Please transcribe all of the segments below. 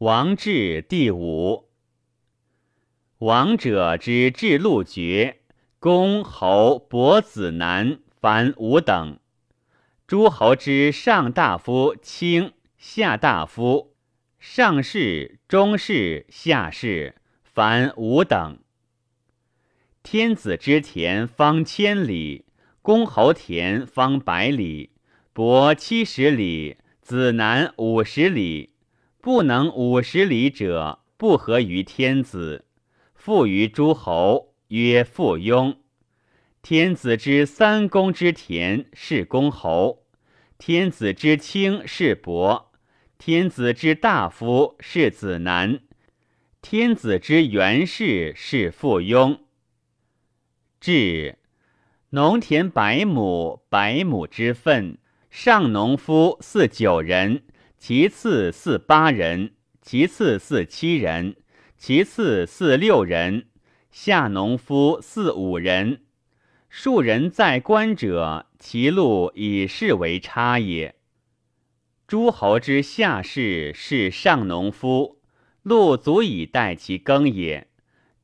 王志第五。王者之至禄爵，公侯伯子男凡五等。诸侯之上大夫、卿、下大夫、上士、中士、下士，凡五等。天子之田方千里，公侯田方百里，伯七十里，子男五十里。不能五十里者，不合于天子。富于诸侯，曰附庸。天子之三公之田是公侯，天子之卿是伯，天子之大夫是子男，天子之元士是附庸。至农田百亩，百亩之分，上农夫四九人。其次四八人，其次四七人，其次四六人，下农夫四五人。庶人在官者，其禄以是为差也。诸侯之下士是上农夫，禄足以待其耕也。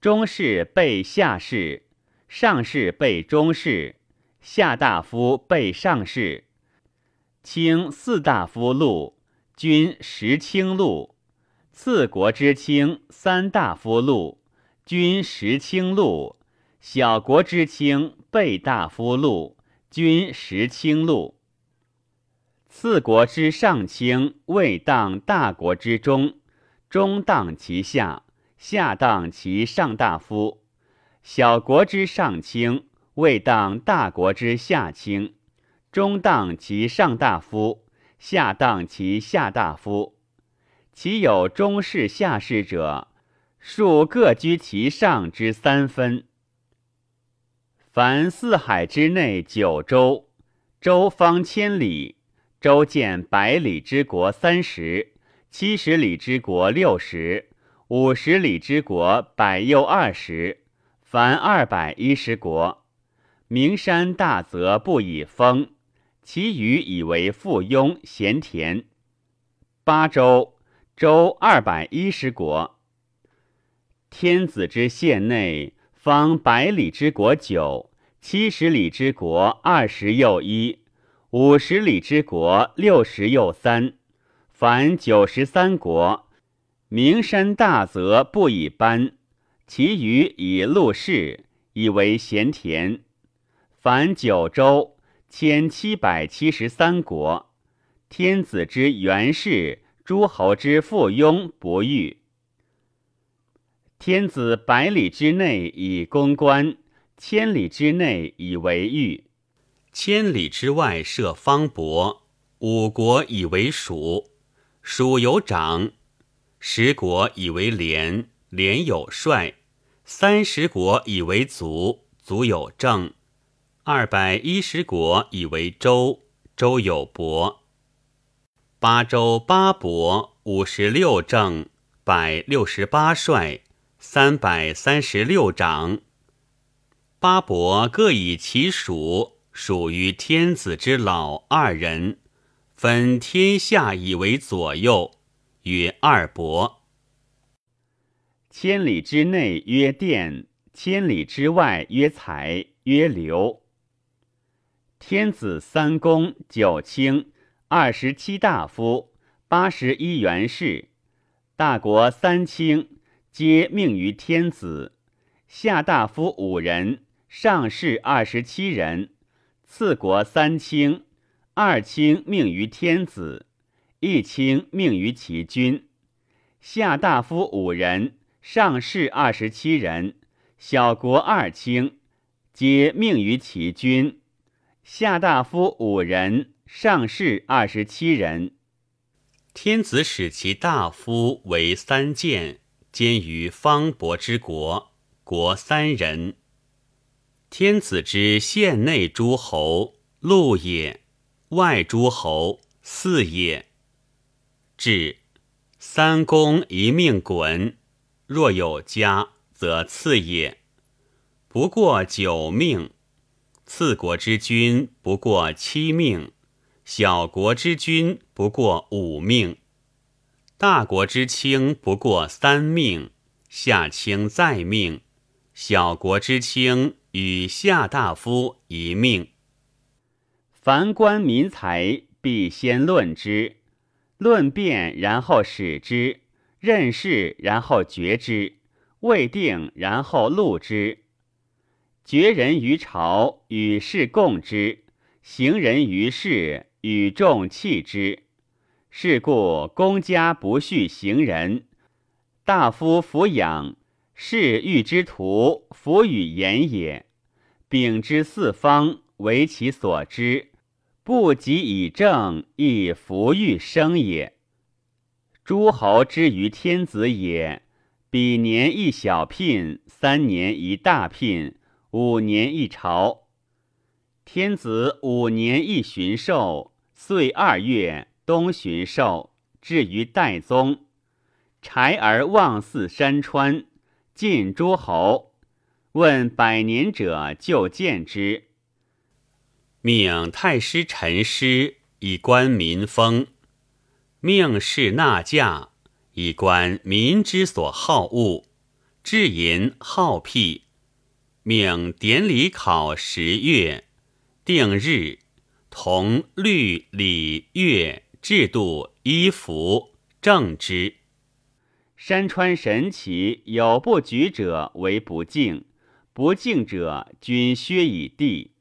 中士备下士，上士备中士，下大夫备上士，卿四大夫禄。君十卿禄，次国之卿三大夫禄，君十卿禄；小国之卿备大夫禄，君十卿禄。次国之上卿未当大国之中，中当其下，下当其上大夫；小国之上卿未当大国之下卿，中当其上大夫。下当其下大夫，其有中士下士者，数各居其上之三分。凡四海之内九州，州方千里，州见百里之国三十，七十里之国六十，五十里之国百又二十，凡二百一十国。名山大泽不以封。其余以为附庸咸田，八州州二百一十国。天子之县内方百里之国九，七十里之国二十又一，五十里之国六十又三，凡九十三国。名山大泽不以班，其余以陆氏以为咸田，凡九州。千七百七十三国，天子之元氏，诸侯之附庸不遇。天子百里之内以攻关，千里之内以为御，千里之外设方伯。五国以为蜀，蜀有长；十国以为连，连有帅；三十国以为族，族有政。二百一十国以为州，州有伯。八州八伯，五十六正，百六十八帅，三百三十六长。八伯各以其属，属于天子之老二人，分天下以为左右，曰二伯。千里之内曰殿，千里之外曰采，曰流。天子三公九卿二十七大夫八十一元士，大国三卿皆命于天子，下大夫五人，上士二十七人。次国三卿，二卿命于天子，一卿命于其君。下大夫五人，上士二十七人，小国二卿，皆命于其君。下大夫五人，上士二十七人。天子使其大夫为三监，兼于方伯之国，国三人。天子之县内诸侯陆也，外诸侯四也。至三公一命滚，若有加，则次也。不过九命。次国之君不过七命，小国之君不过五命。大国之卿不过三命，下卿再命；小国之卿与下大夫一命。凡官民财，必先论之，论辩然后使之，任事然后决之，未定然后录之。绝人于朝，与世共之；行人于世，与众弃之。是故公家不恤行人，大夫抚养，是欲之徒，弗与言也。秉之四方，为其所知，不及以正，亦弗欲生也。诸侯之于天子也，比年一小聘，三年一大聘，五年一朝。天子五年一巡狩，岁二月。东巡狩，至于代宗，柴而望似山川，晋诸侯。问百年者，就见之。命太师陈师以观民风，命士纳驾以观民之所好恶，至淫好辟。命典礼考十月，定日，同律礼乐。制度衣服正之，山川神奇有不举者为不敬，不敬者均削以地；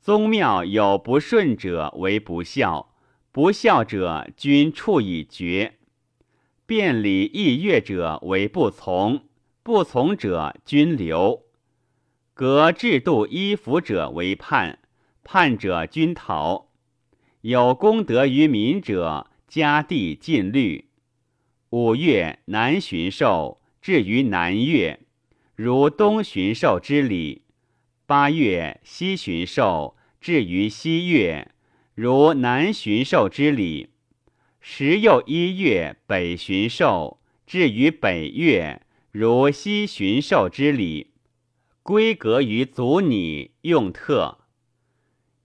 宗庙有不顺者为不孝，不孝者均处以绝。辩礼议乐者为不从，不从者均留。革制度衣服者为叛，叛者均逃。有功德于民者，加地禁律。五月南巡狩，至于南岳，如东巡狩之礼；八月西巡狩，至于西岳，如南巡狩之礼；十又一月北巡狩，至于北岳，如西巡狩之礼。规格于足拟，用特。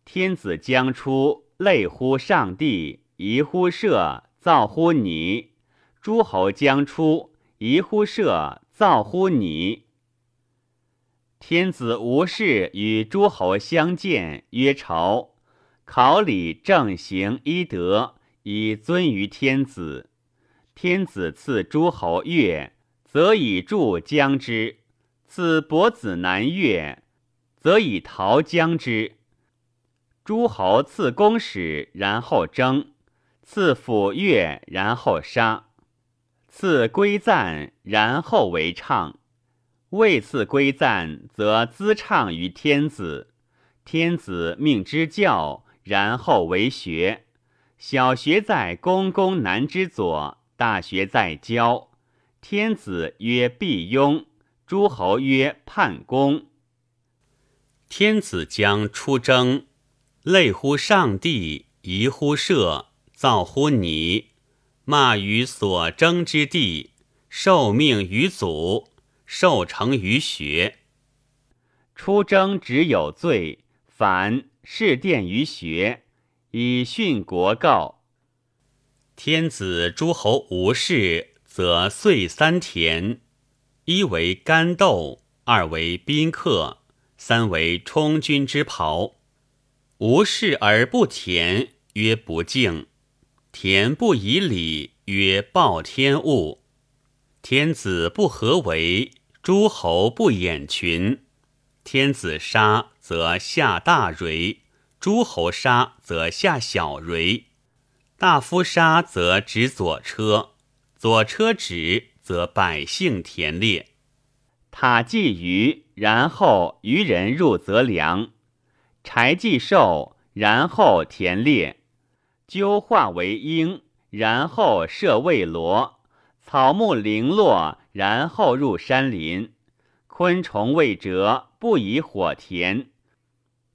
天子将出。类乎上帝，疑乎社，造乎你；诸侯将出，疑乎社，造乎你。天子无事与诸侯相见，曰朝。考礼正行一德，以尊于天子。天子赐诸侯乐，则以助将之；赐伯子男乐，则以陶将之。诸侯赐公使，然后征；赐抚乐，然后杀；赐归赞，然后为唱。未赐归赞，则资唱于天子。天子命之教，然后为学。小学在公公南之左，大学在郊。天子曰毕庸，诸侯曰叛公。天子将出征。类乎上帝，疑乎社，造乎你，骂于所争之地，受命于祖，受成于学。出征只有罪，反事殿于学，以训国告。天子诸侯无事，则岁三田：一为干豆，二为宾客，三为充军之袍。无事而不田，曰不敬；田不以礼，曰暴天物。天子不合为，诸侯不掩群。天子杀，则下大蕤；诸侯杀，则下小蕤。大夫杀，则止左车；左车指，则百姓田猎。塔祭鱼，然后渔人入则粮。柴祭兽，然后田猎；鸠化为鹰，然后射未罗；草木零落，然后入山林；昆虫未蛰，不以火填；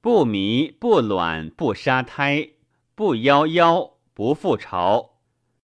不迷不卵不杀胎；不夭夭不复巢。